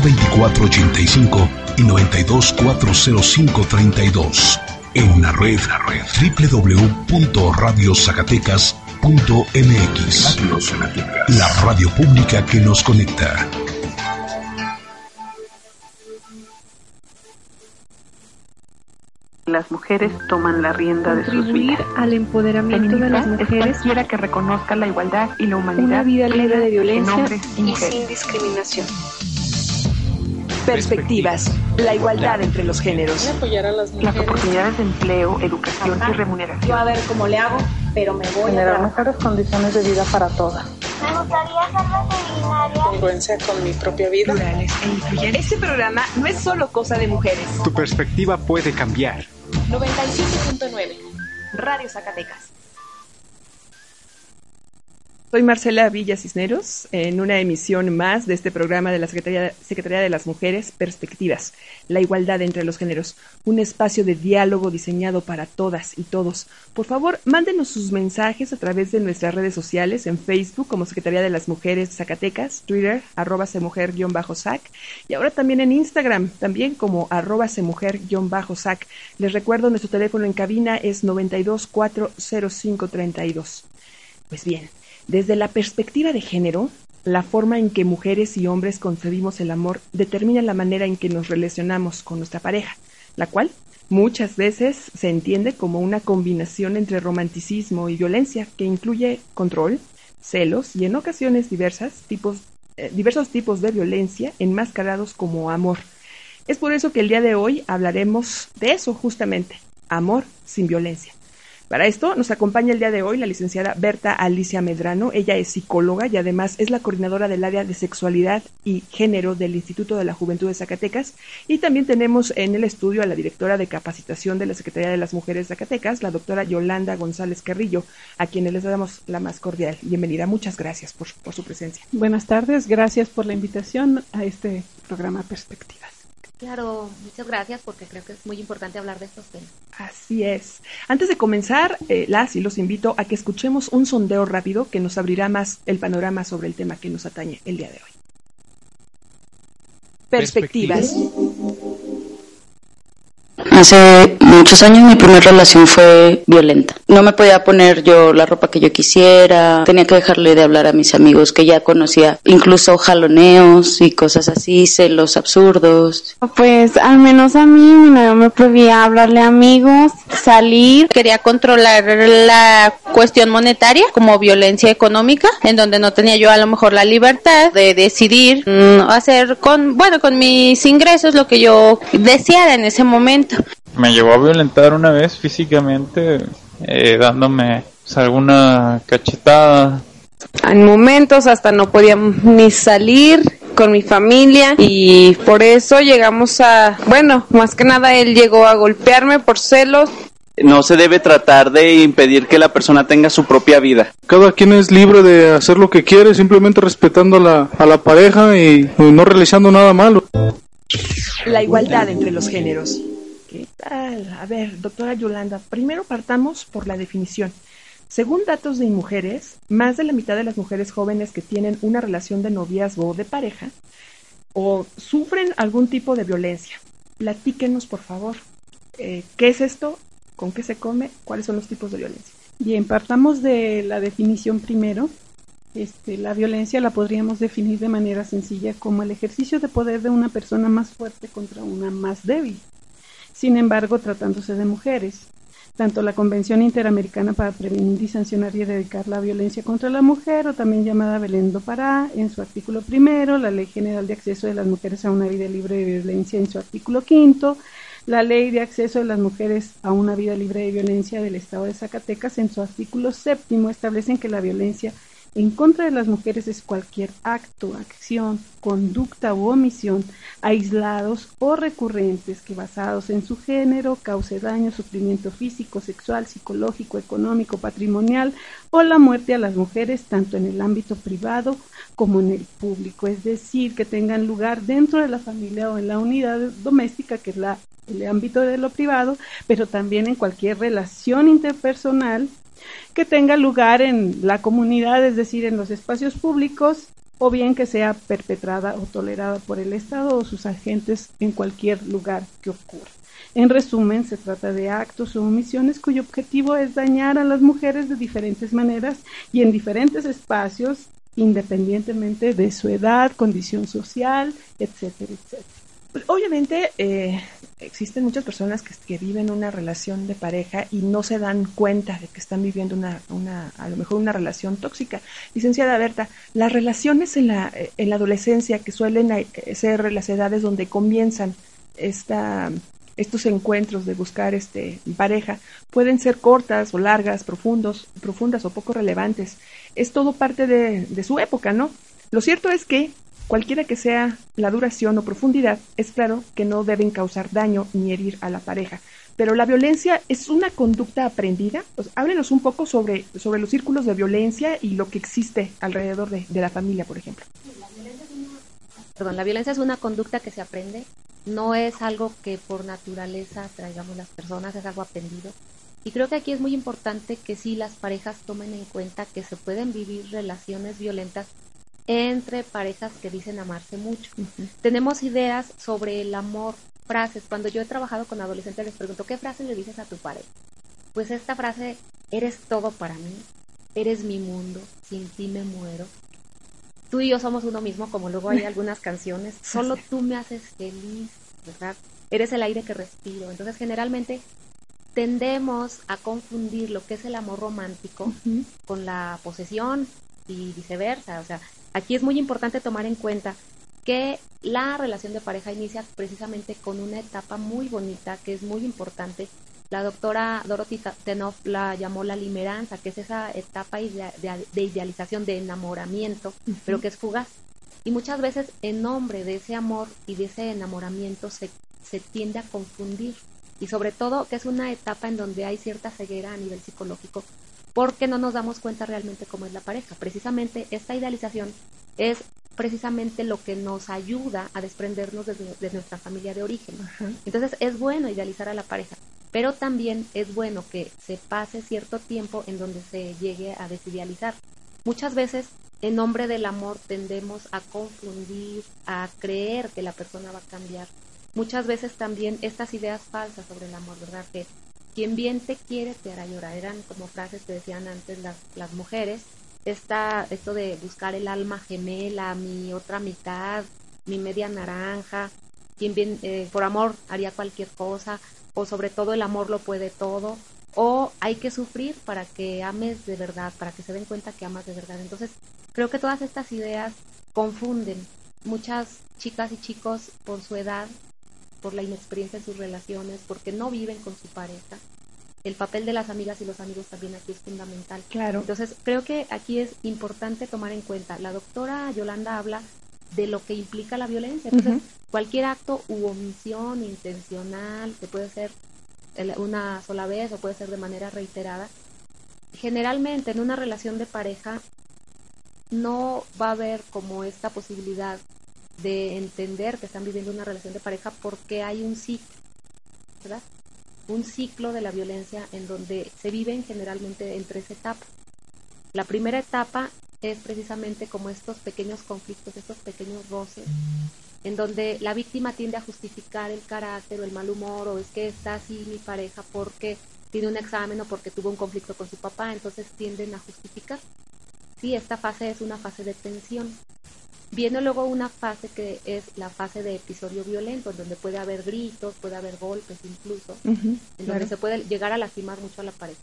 922485 y 9240532. En la red, la red www.radiozacatecas.mx. La radio pública que nos conecta. las mujeres toman la rienda de sus vidas. al empoderamiento de las mujeres. Quiera que reconozca la igualdad y la humanidad. Una vida libre de violencia y, sin discriminación. Perspectivas. La igualdad entre los géneros. Apoyar a las, las oportunidades de empleo, educación y remuneración. Yo a ver cómo le hago, pero me voy Generar mejores condiciones de vida para todas. Me gustaría ser veterinaria. Congruencia con mi propia vida. E este programa no es solo cosa de mujeres. Tu perspectiva puede cambiar. 95.9 Radio Zacatecas. Soy Marcela Villa Cisneros en una emisión más de este programa de la Secretaría, Secretaría, de las Mujeres, Perspectivas, la igualdad entre los géneros, un espacio de diálogo diseñado para todas y todos. Por favor, mándenos sus mensajes a través de nuestras redes sociales, en Facebook como Secretaría de las Mujeres Zacatecas, Twitter, arroba semujer-sac, y ahora también en Instagram, también como arroba semujer-sac. Les recuerdo, nuestro teléfono en cabina es 9240532. Pues bien, desde la perspectiva de género, la forma en que mujeres y hombres concebimos el amor determina la manera en que nos relacionamos con nuestra pareja, la cual muchas veces se entiende como una combinación entre romanticismo y violencia que incluye control, celos y en ocasiones diversas tipos, eh, diversos tipos de violencia enmascarados como amor. Es por eso que el día de hoy hablaremos de eso justamente, amor sin violencia. Para esto nos acompaña el día de hoy la licenciada Berta Alicia Medrano. Ella es psicóloga y además es la coordinadora del área de sexualidad y género del Instituto de la Juventud de Zacatecas. Y también tenemos en el estudio a la directora de capacitación de la Secretaría de las Mujeres de Zacatecas, la doctora Yolanda González Carrillo, a quienes les damos la más cordial bienvenida. Muchas gracias por, su presencia. Buenas tardes, gracias por la invitación a este programa Perspectivas. Claro, muchas gracias porque creo que es muy importante hablar de estos temas. Así es. Antes de comenzar, eh, las y los invito a que escuchemos un sondeo rápido que nos abrirá más el panorama sobre el tema que nos atañe el día de hoy. Perspectivas. Hace muchos años mi primera relación fue violenta. No me podía poner yo la ropa que yo quisiera, tenía que dejarle de hablar a mis amigos que ya conocía, incluso jaloneos y cosas así, celos absurdos. Pues al menos a mí no me prohibía hablarle a amigos, salir, quería controlar la cuestión monetaria como violencia económica, en donde no tenía yo a lo mejor la libertad de decidir mm, hacer con, bueno, con mis ingresos lo que yo deseara en ese momento. Me llevó a violentar una vez físicamente, eh, dándome pues, alguna cachetada. En momentos hasta no podía ni salir con mi familia y por eso llegamos a, bueno, más que nada él llegó a golpearme por celos. No se debe tratar de impedir que la persona tenga su propia vida. Cada quien es libre de hacer lo que quiere, simplemente respetando a la, a la pareja y no realizando nada malo. La igualdad entre los géneros. ¿Qué tal? A ver, doctora Yolanda, primero partamos por la definición. Según datos de Mujeres, más de la mitad de las mujeres jóvenes que tienen una relación de noviazgo o de pareja o sufren algún tipo de violencia. Platíquenos, por favor, eh, ¿qué es esto? ¿Con qué se come? ¿Cuáles son los tipos de violencia? Bien, partamos de la definición primero. Este, la violencia la podríamos definir de manera sencilla como el ejercicio de poder de una persona más fuerte contra una más débil. Sin embargo, tratándose de mujeres, tanto la Convención Interamericana para Prevenir y Sancionar y Erradicar la Violencia contra la Mujer, o también llamada Belén do Pará, en su artículo primero, la Ley General de Acceso de las Mujeres a una Vida Libre de Violencia, en su artículo quinto, la Ley de Acceso de las Mujeres a una Vida Libre de Violencia del Estado de Zacatecas, en su artículo séptimo, establecen que la violencia en contra de las mujeres es cualquier acto, acción, conducta u omisión aislados o recurrentes que basados en su género cause daño, sufrimiento físico, sexual, psicológico, económico, patrimonial o la muerte a las mujeres tanto en el ámbito privado como en el público, es decir, que tengan lugar dentro de la familia o en la unidad doméstica, que es la, el ámbito de lo privado, pero también en cualquier relación interpersonal que tenga lugar en la comunidad, es decir, en los espacios públicos o bien que sea perpetrada o tolerada por el Estado o sus agentes en cualquier lugar que ocurra. En resumen, se trata de actos o omisiones cuyo objetivo es dañar a las mujeres de diferentes maneras y en diferentes espacios, independientemente de su edad, condición social, etcétera, etcétera. Obviamente eh, existen muchas personas que, que, viven una relación de pareja y no se dan cuenta de que están viviendo una, una, a lo mejor una relación tóxica. Licenciada Berta, las relaciones en la, en la adolescencia que suelen ser las edades donde comienzan esta estos encuentros de buscar este pareja pueden ser cortas o largas, profundos, profundas o poco relevantes. Es todo parte de, de su época, ¿no? Lo cierto es que cualquiera que sea la duración o profundidad, es claro que no deben causar daño ni herir a la pareja. Pero la violencia es una conducta aprendida. Pues, háblenos un poco sobre, sobre los círculos de violencia y lo que existe alrededor de, de la familia, por ejemplo. Perdón, la violencia es una conducta que se aprende no es algo que por naturaleza traigamos las personas, es algo aprendido. Y creo que aquí es muy importante que sí las parejas tomen en cuenta que se pueden vivir relaciones violentas entre parejas que dicen amarse mucho. Tenemos ideas sobre el amor, frases. Cuando yo he trabajado con adolescentes les pregunto, ¿qué frase le dices a tu pareja? Pues esta frase, eres todo para mí, eres mi mundo, sin ti me muero, tú y yo somos uno mismo, como luego hay algunas canciones, solo tú me haces feliz, ¿verdad? Eres el aire que respiro. Entonces, generalmente tendemos a confundir lo que es el amor romántico con la posesión y viceversa. O sea, aquí es muy importante tomar en cuenta que la relación de pareja inicia precisamente con una etapa muy bonita, que es muy importante, la doctora Dorothy Tenoff la llamó la limeranza, que es esa etapa de, idealización, de enamoramiento, pero que es fugaz. Y muchas veces en nombre de ese amor y de ese enamoramiento se, se tiende a confundir. Y sobre todo que es una etapa en donde hay cierta ceguera a nivel psicológico, porque no nos damos cuenta realmente cómo es la pareja. Precisamente esta idealización es precisamente lo que nos ayuda a desprendernos de, nuestra familia de origen. Entonces es bueno idealizar a la pareja, pero también es bueno que se pase cierto tiempo en donde se llegue a desidealizar. Muchas veces en nombre del amor tendemos a confundir, a creer que la persona va a cambiar. Muchas veces también estas ideas falsas sobre el amor, ¿verdad? Que quien bien te quiere te hará llorar. Eran como frases que decían antes las, las mujeres. Esta, esto de buscar el alma gemela, mi otra mitad, mi media naranja, quien bien eh, por amor haría cualquier cosa o sobre todo el amor lo puede todo, o hay que sufrir para que ames de verdad, para que se den cuenta que amas de verdad. Entonces, creo que todas estas ideas confunden muchas chicas y chicos por su edad, por la inexperiencia en sus relaciones, porque no viven con su pareja. El papel de las amigas y los amigos también aquí es fundamental. Claro. Entonces, creo que aquí es importante tomar en cuenta. La doctora Yolanda habla de lo que implica la violencia. Entonces, cualquier acto u omisión intencional, que puede ser una sola vez o puede ser de manera reiterada, generalmente en una relación de pareja no va a haber como esta posibilidad de entender que están viviendo una relación de pareja porque hay un ciclo, ¿verdad? Un ciclo de la violencia en donde se viven generalmente en tres etapas. La primera etapa es precisamente como estos pequeños conflictos, estos pequeños roces, en donde la víctima tiende a justificar el carácter o el mal humor, o es que está así mi pareja porque tiene un examen o porque tuvo un conflicto con su papá, entonces tienden a justificar. Sí, esta fase es una fase de tensión. Viene luego una fase que es la fase de episodio violento, en donde puede haber gritos, puede haber golpes incluso, en donde se puede llegar a lastimar mucho a la pareja.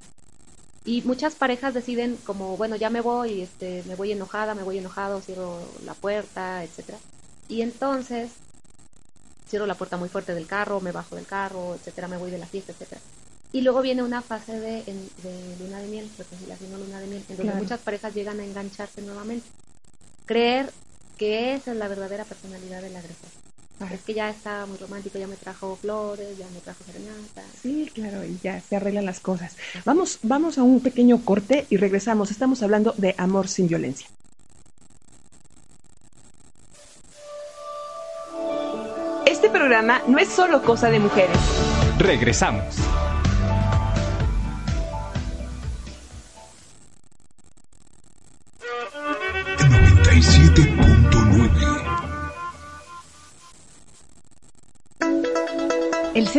Y muchas parejas deciden como, bueno, ya me voy, este, me voy enojada, me voy enojado, cierro la puerta, etcétera. Y entonces cierro la puerta muy fuerte del carro, me bajo del carro, etcétera, me voy de la fiesta, etcétera. Y luego viene una fase de, de luna de miel, reconciliación o luna de miel, en donde muchas parejas llegan a engancharse nuevamente. Creer que esa es la verdadera personalidad del agresor. Es que ya está muy romántico, ya me trajo flores, ya me trajo serenata. Sí, claro, y ya se arreglan las cosas. Vamos, vamos a un pequeño corte y regresamos. Estamos hablando de amor sin violencia. Este programa no es solo cosa de mujeres. Regresamos.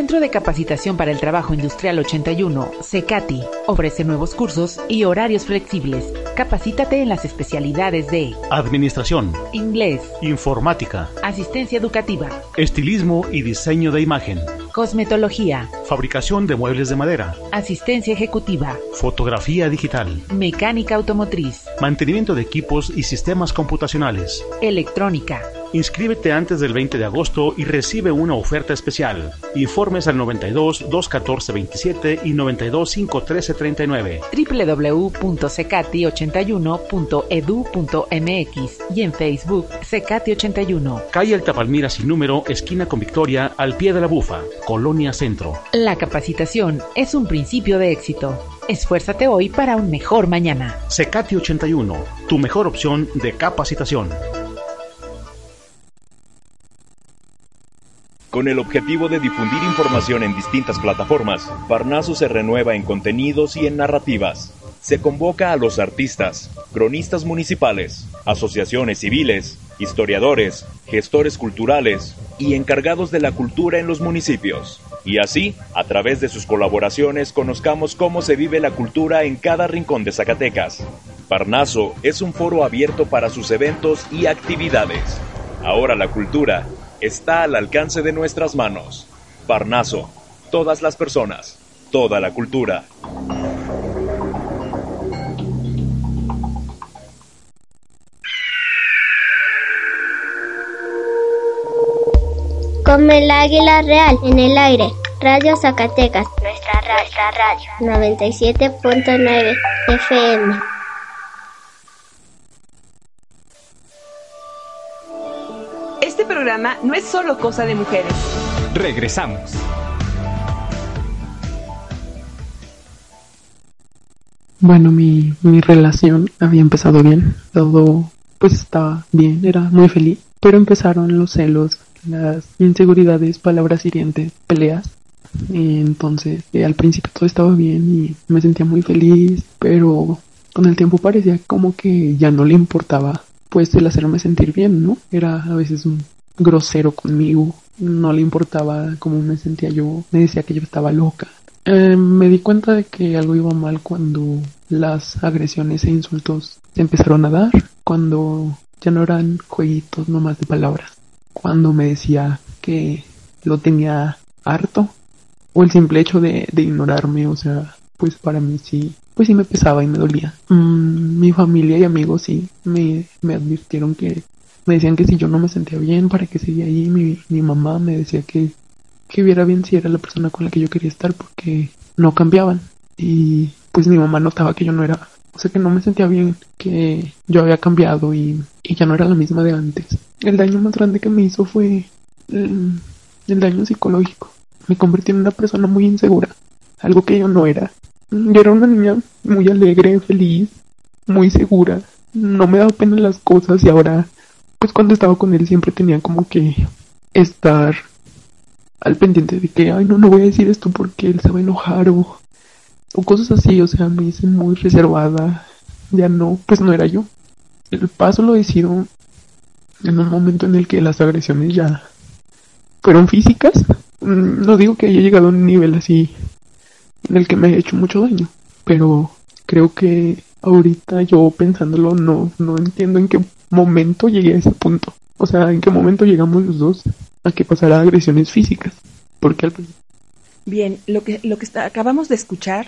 Centro de Capacitación para el Trabajo Industrial 81, CECATI, ofrece nuevos cursos y horarios flexibles. Capacítate en las especialidades de Administración, inglés, informática, asistencia educativa, estilismo y diseño de imagen, cosmetología, fabricación de muebles de madera, asistencia ejecutiva, fotografía digital, mecánica automotriz, mantenimiento de equipos y sistemas computacionales, electrónica. Inscríbete antes del 20 de agosto y recibe una oferta especial. Informes al 92 214 27 y 92 513 39. www.secati81.edu.mx y en Facebook Secati81. Calle Alta Palmira sin número, esquina con Victoria, al pie de la bufa, Colonia Centro. La capacitación es un principio de éxito. Esfuérzate hoy para un mejor mañana. Secati 81, tu mejor opción de capacitación. Con el objetivo de difundir información en distintas plataformas, Parnaso se renueva en contenidos y en narrativas. Se convoca a los artistas, cronistas municipales, asociaciones civiles, historiadores, gestores culturales y encargados de la cultura en los municipios. Y así, a través de sus colaboraciones, conozcamos cómo se vive la cultura en cada rincón de Zacatecas. Parnaso es un foro abierto para sus eventos y actividades. Ahora la cultura está al alcance de nuestras manos. Parnaso, todas las personas, toda la cultura. Como el águila real en el aire. Radio Zacatecas. Nuestra, radio. 97.9 FM. Programa no es solo cosa de mujeres. Regresamos. Bueno, mi, mi relación había empezado bien, todo pues estaba bien, era muy feliz, pero empezaron los celos, las inseguridades, palabras hirientes, peleas. Y entonces eh, al principio todo estaba bien y me sentía muy feliz, pero con el tiempo parecía como que ya no le importaba pues el hacerme sentir bien, ¿no? Era a veces un grosero conmigo, no le importaba cómo me sentía yo, me decía que yo estaba loca. Eh, me di cuenta de que algo iba mal cuando las agresiones e insultos se empezaron a dar, cuando ya no eran jueguitos nomás de palabras, cuando me decía que lo tenía harto, o el simple hecho de, ignorarme, o sea, pues para mí sí, pues sí me pesaba y me dolía. Mm, mi familia y amigos sí me advirtieron que me decían que si yo no me sentía bien, para que seguía ahí. Mi, mi mamá me decía que, que viera bien si era la persona con la que yo quería estar porque no cambiaban. Y pues mi mamá notaba que yo no era, o sea que no me sentía bien, que yo había cambiado y, y ya no era la misma de antes. El daño más grande que me hizo fue el, el daño psicológico. Me convertí en una persona muy insegura, algo que yo no era. Yo era una niña muy alegre, feliz, muy segura. No me daba pena las cosas y ahora, pues cuando estaba con él siempre tenía como que estar al pendiente de que, ay, no, no voy a decir esto porque él se va a enojar o, o cosas así. O sea, me hice muy reservada. Ya no, pues no era yo. El paso lo decido en un momento en el que las agresiones ya fueron físicas. Mm, No digo que haya llegado a un nivel así en el que me haya hecho mucho daño, pero creo que ahorita yo pensándolo no, no entiendo en qué momento llegué a ese punto. O sea, en qué momento llegamos los dos a que pasara agresiones físicas. Porque al principio Bien, lo que, lo que está- acabamos de escuchar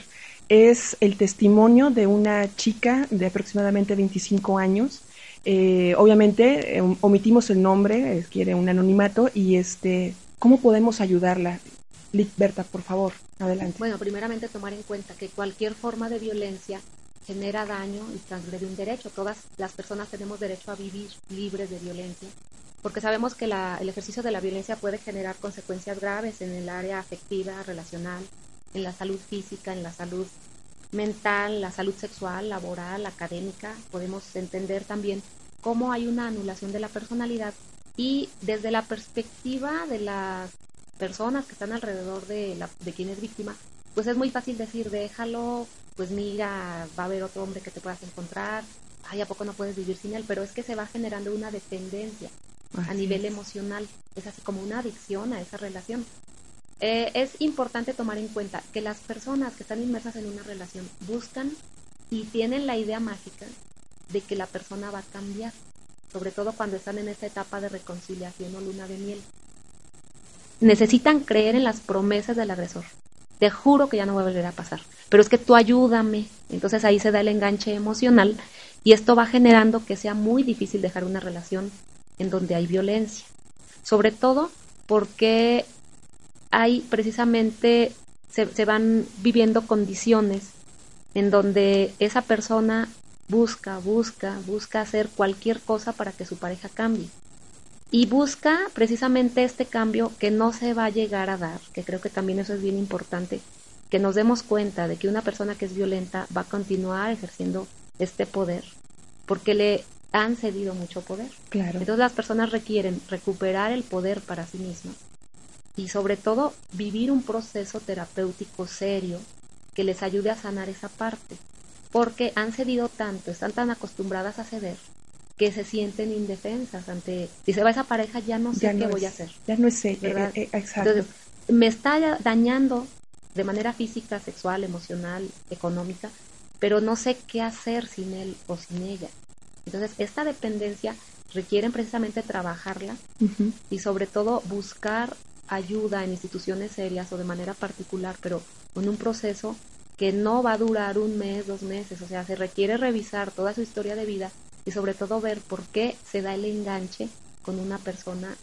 es el testimonio de una chica de aproximadamente 25 años. Eh, obviamente eh, omitimos el nombre, eh, quiere un anonimato y este, ¿cómo podemos ayudarla? Lic, Berta, por favor, adelante. Bueno, primeramente tomar en cuenta que cualquier forma de violencia genera daño y transgrede un derecho. Todas las personas tenemos derecho a vivir libres de violencia, porque sabemos que la- el ejercicio de la violencia puede generar consecuencias graves en el área afectiva, relacional, en la salud física, en la salud mental, la salud sexual, laboral, académica. Podemos entender también cómo hay una anulación de la personalidad y desde la perspectiva de las personas que están alrededor de, la, de quien es víctima, pues es muy fácil decir, déjalo, pues mira, va a haber otro hombre que te puedas encontrar, ay, ¿a poco no puedes vivir sin él? Pero es que se va generando una dependencia a nivel es. emocional, es así como una adicción a esa relación. Eh, es importante tomar en cuenta que las personas que están inmersas en una relación buscan y tienen la idea mágica de que la persona va a cambiar, sobre todo cuando están en esta etapa de reconciliación o luna de miel. Necesitan creer en las promesas del agresor. Te juro que ya no va a volver a pasar, pero es que tú ayúdame. Entonces ahí se da el enganche emocional y esto va generando que sea muy difícil dejar una relación en donde hay violencia. Sobre todo porque hay precisamente, se, se van viviendo condiciones en donde esa persona busca, busca, busca hacer cualquier cosa para que su pareja cambie. Y busca precisamente este cambio que no se va a llegar a dar, que creo que también eso es bien importante, que nos demos cuenta de que una persona que es violenta va a continuar ejerciendo este poder, porque le han cedido mucho poder. Claro. Entonces las personas requieren recuperar el poder para sí mismas y sobre todo vivir un proceso terapéutico serio que les ayude a sanar esa parte, porque han cedido tanto, están tan acostumbradas a ceder que se sienten indefensas ante si se va esa pareja ya no sé qué voy a hacer. Ya no sé, ¿verdad? eh, eh, exacto. Entonces, me está dañando de manera física, sexual, emocional, económica, pero no sé qué hacer sin él o sin ella. Entonces, esta dependencia requieren precisamente trabajarla y sobre todo buscar ayuda en instituciones serias o de manera particular, pero con un proceso que no va a durar un mes, dos meses, o sea, se requiere revisar toda su historia de vida y sobre todo ver por qué se da el enganche con una persona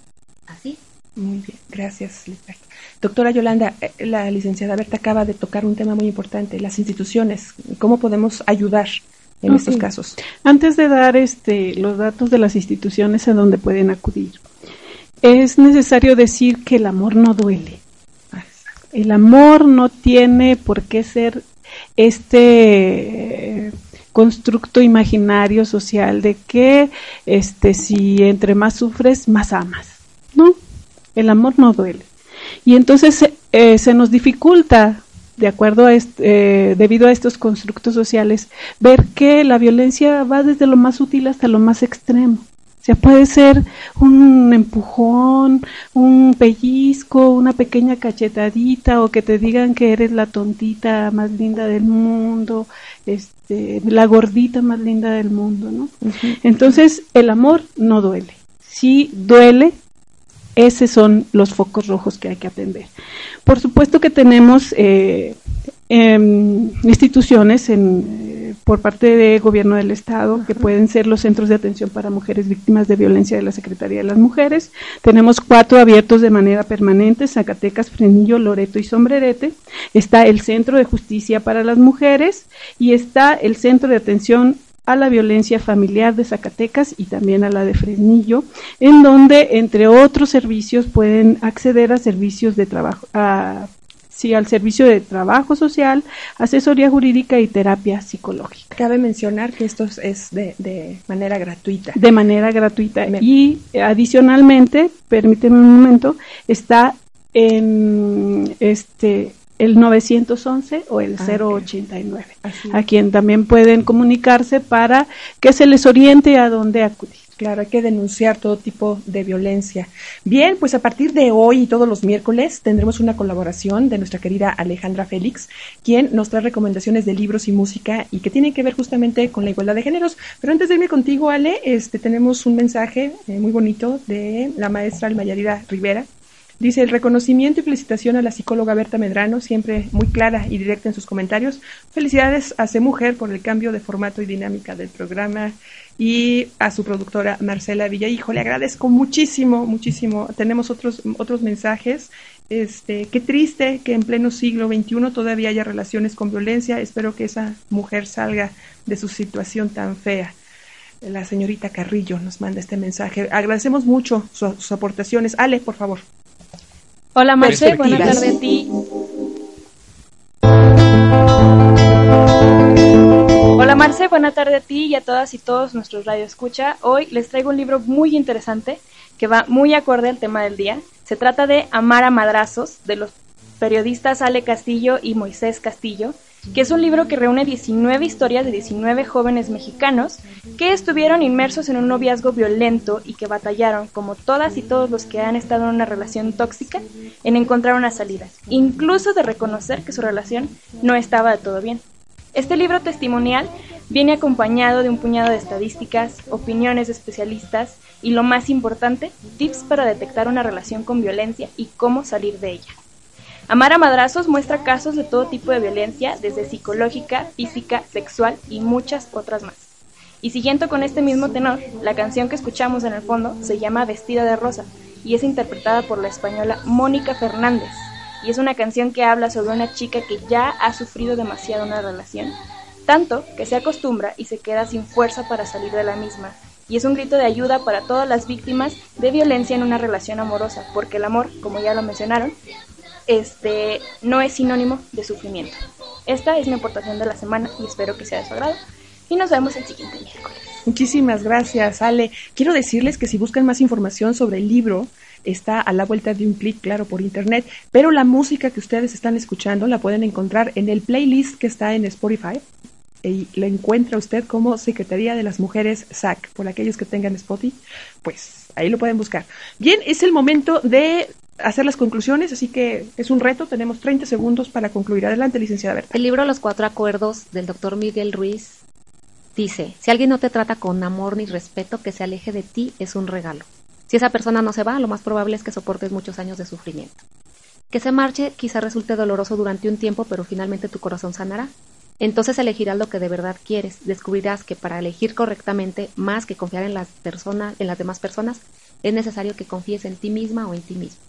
así. Muy bien, gracias, Lisbeth. Doctora Yolanda, eh, la licenciada Berta acaba de tocar un tema muy importante, las instituciones. ¿Cómo podemos ayudar en estos casos? Antes de dar este, los datos de las instituciones a donde pueden acudir, es necesario decir que el amor no duele. El amor no tiene por qué ser este eh, constructo imaginario social de que este si entre más sufres más amas. No, el amor no duele. Y entonces eh, se nos dificulta de acuerdo a este, debido a estos constructos sociales, ver que la violencia va desde lo más sutil hasta lo más extremo. Sea, puede ser un empujón, un pellizco, una pequeña cachetadita o que te digan que eres la tontita más linda del mundo, este, la gordita más linda del mundo, ¿no? Entonces, el amor no duele. Si duele, esos son los focos rojos que hay que atender. Por supuesto que tenemos eh, em, instituciones en, por parte del gobierno del estado que pueden ser los centros de atención para mujeres víctimas de violencia de la Secretaría de las Mujeres. Tenemos cuatro abiertos de manera permanente, Zacatecas, Frenillo, Loreto y Sombrerete. Está el Centro de Justicia para las Mujeres y está el Centro de Atención a la violencia familiar de Zacatecas y también a la de Fresnillo, en donde, entre otros servicios, pueden acceder a servicios de trabajo, a, sí, al servicio de trabajo social, asesoría jurídica y terapia psicológica. Cabe mencionar que esto es- de, de manera gratuita. De manera gratuita. Y eh, adicionalmente, permíteme un momento, está en este el 911 o el Ah, 089, Así a quien también pueden comunicarse para que se les oriente a dónde acudir. Claro, hay que denunciar todo tipo de violencia. Bien, pues a partir de hoy y todos los miércoles tendremos una colaboración de nuestra querida Alejandra Félix, quien nos trae recomendaciones de libros y música y que tienen que ver justamente con la igualdad de géneros. Pero antes de irme contigo, Ale, este, tenemos un mensaje eh, muy bonito de la maestra Almayarida Rivera. Dice el reconocimiento y felicitación a la psicóloga Berta Medrano, siempre muy clara y directa en sus comentarios. Felicidades a C Mujer por el cambio de formato y dinámica del programa y a su productora Marcela Villahijo. Le agradezco muchísimo, muchísimo. Tenemos otros, otros mensajes. Este, qué triste que en pleno siglo XXI todavía haya relaciones con violencia. Espero que esa mujer salga de su situación tan fea. La señorita Carrillo nos manda este mensaje. Agradecemos mucho su- sus aportaciones. Ale, por favor. Hola Marce, buenas tardes a ti. Marce, buena tarde a ti y a todas y todos nuestros radio escucha. Hoy les traigo un libro muy interesante que va muy acorde al tema del día. Se trata de Amar a Madrazos de los periodistas Ale Castillo y Moisés Castillo. que es un libro que reúne 19 historias de 19 jóvenes mexicanos que estuvieron inmersos en un noviazgo violento y que batallaron, como todas y todos los que han estado en una relación tóxica, en encontrar una salida, incluso de reconocer que su relación no estaba de todo bien. Este libro testimonial viene acompañado de un puñado de estadísticas, opiniones de especialistas y, lo más importante, tips para detectar una relación con violencia y cómo salir de ella. Amar a Madrazos muestra casos de todo tipo de violencia, desde psicológica, física, sexual y muchas otras más. Y siguiendo con este mismo tenor, la canción que escuchamos en el fondo se llama Vestida de Rosa y es interpretada por la española Mónica Fernández. Y es una canción que habla sobre una chica que ya ha sufrido demasiado una relación, tanto que se acostumbra y se queda sin fuerza para salir de la misma. Y es un grito de ayuda para todas las víctimas de violencia en una relación amorosa, porque el amor, como ya lo mencionaron, este, no es sinónimo de sufrimiento. Esta es mi aportación de la semana y espero que sea de su agrado. Y nos vemos el siguiente miércoles. Muchísimas gracias, Ale. Quiero decirles que si buscan más información sobre el libro, está a la vuelta de un clic, claro, por internet, pero la música que ustedes están escuchando la pueden encontrar en el playlist que está en Spotify. Y la encuentra usted como Secretaría de las Mujeres SAC, por aquellos que tengan Spotify, pues ahí lo pueden buscar. Bien, es el momento de hacer las conclusiones, así que es un reto, tenemos 30 segundos para concluir. Adelante, licenciada Berta. El libro Los Cuatro Acuerdos del doctor Miguel Ruiz dice, si alguien no te trata con amor ni respeto, que se aleje de ti es un regalo. Si esa persona no se va, lo más probable es que soportes muchos años de sufrimiento. Que se marche quizá resulte doloroso durante un tiempo, pero finalmente tu corazón sanará. Entonces elegirás lo que de verdad quieres. Descubrirás que para elegir correctamente, más que confiar en las personas, en las demás personas, es necesario que confíes en ti misma o en ti mismo.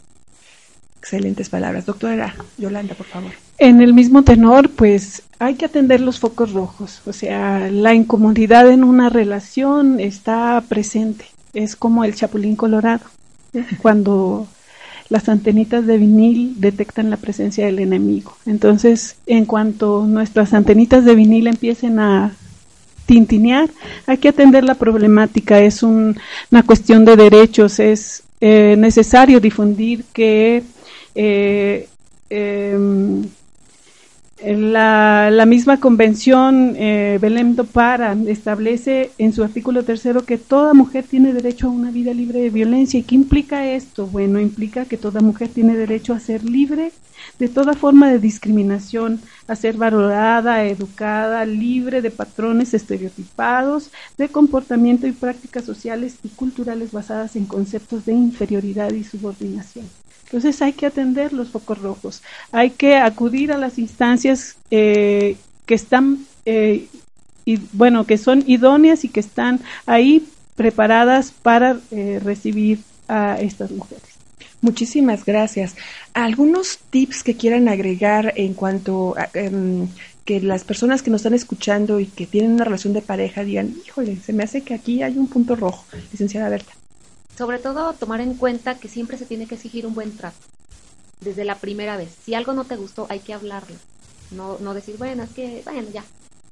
Excelentes palabras. Doctora Yolanda, por favor. En el mismo tenor, pues hay que atender los focos rojos. O sea, la incomodidad en una relación está presente. Es como el chapulín colorado. Cuando las antenitas de vinil detectan la presencia del enemigo. Entonces, en cuanto nuestras antenitas de vinil empiecen a tintinear, hay que atender la problemática. Es una cuestión de derechos. Es eh, necesario difundir que eh, em, la, la, misma convención eh, Belém do Para establece en su artículo tercero que toda mujer tiene derecho a una vida libre de violencia. ¿Y qué implica esto? Bueno, implica que toda mujer tiene derecho a ser libre de toda forma de discriminación, a ser valorada, educada, libre de patrones estereotipados, de comportamiento y prácticas sociales y culturales basadas en conceptos de inferioridad y subordinación. Entonces hay que atender los focos rojos, hay que acudir a las instancias eh, que están, eh, y, bueno, que son idóneas y que están ahí preparadas para eh, recibir a estas mujeres. Muchísimas gracias. ¿Algunos tips que quieran agregar en cuanto a em, que las personas que nos están escuchando y que tienen una relación de pareja digan, híjole, se me hace que aquí hay un punto rojo, licenciada Berta? Sobre todo tomar en cuenta que siempre se tiene que exigir un buen trato. Desde la primera vez. Si algo no te gustó, hay que hablarlo. No, no decir, bueno, es que, bueno, ya,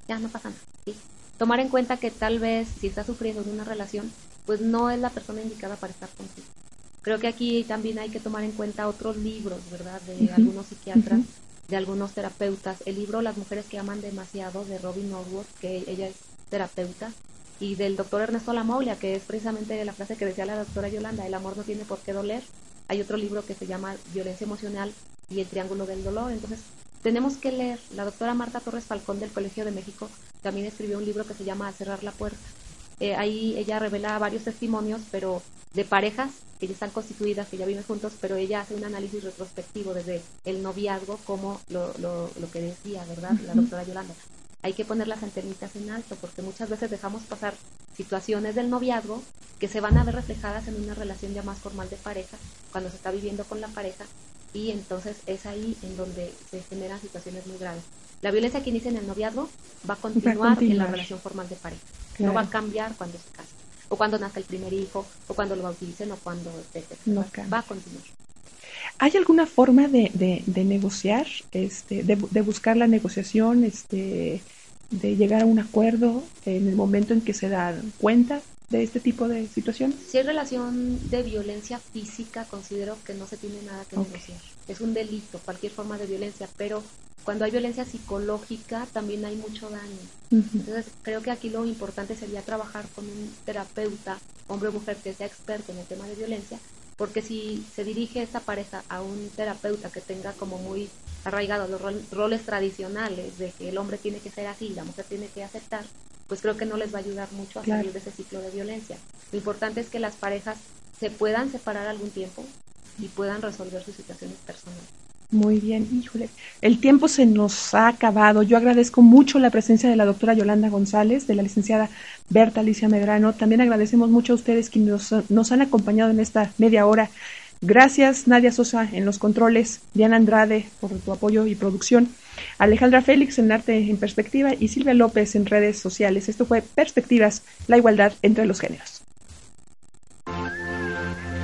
ya no pasa nada. Tomar en cuenta que tal vez si estás sufriendo de una relación, pues no es la persona indicada para estar contigo. Creo que aquí también hay que tomar en cuenta otros libros, ¿verdad? De algunos psiquiatras, de algunos terapeutas. El libro Las mujeres que aman demasiado de Robin Norwood, que ella es terapeuta, y del doctor Ernesto Lamoglia, que es precisamente la frase que decía la doctora Yolanda, el amor no tiene por qué doler. Hay otro libro que se llama Violencia Emocional y el Triángulo del Dolor. Entonces, tenemos que leer. La doctora Marta Torres Falcón del Colegio de México también escribió un libro que se llama A cerrar la puerta. Eh, ahí ella revela varios testimonios, pero de parejas que ya están constituidas, que ya viven juntos, pero ella hace un análisis retrospectivo desde el noviazgo, como lo, lo, lo que decía, ¿verdad? La doctora Yolanda hay que poner las antenitas en alto porque muchas veces dejamos pasar situaciones del noviazgo que se van a ver reflejadas en una relación ya más formal de pareja cuando se está viviendo con la pareja y entonces es ahí en donde se generan situaciones muy graves. La violencia que inicia en el noviazgo va a continuar, en la relación formal de pareja. No va a cambiar cuando se casa o cuando nazca el primer hijo o cuando lo bauticen o cuando va a continuar. ¿Hay alguna forma de, de, negociar, este, de, de, buscar la negociación, este, de llegar a un acuerdo en el momento en que se dan cuenta de este tipo de situaciones? Si hay relación de violencia física, considero que no se tiene nada que negociar. Es un delito, cualquier forma de violencia, pero cuando hay violencia psicológica también hay mucho daño. Entonces creo que aquí lo importante sería trabajar con un terapeuta, hombre o mujer, que sea experto en el tema de violencia, porque si se dirige esta pareja a un terapeuta que tenga como muy arraigados los roles tradicionales de que el hombre tiene que ser así y la mujer tiene que aceptar, pues creo que no les va a ayudar mucho a salir de ese ciclo de violencia. Lo importante es que las parejas se puedan separar algún tiempo y puedan resolver sus situaciones personales. Muy bien, híjole. El tiempo se nos ha acabado. Yo agradezco mucho la presencia de la doctora Yolanda González, de la licenciada Berta Alicia Medrano. También agradecemos mucho a ustedes que nos, nos han acompañado en esta media hora. Gracias, Nadia Sosa, en los controles, Diana Andrade, por tu apoyo y producción, Alejandra Félix en Arte en Perspectiva y Silvia López en redes sociales. Esto fue Perspectivas, la igualdad entre los géneros.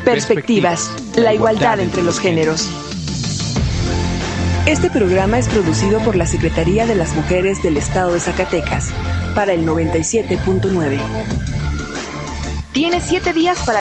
Perspectivas, la igualdad entre los géneros. Este programa es producido por la Secretaría de las Mujeres del Estado de Zacatecas para el 97.9. Tiene siete días para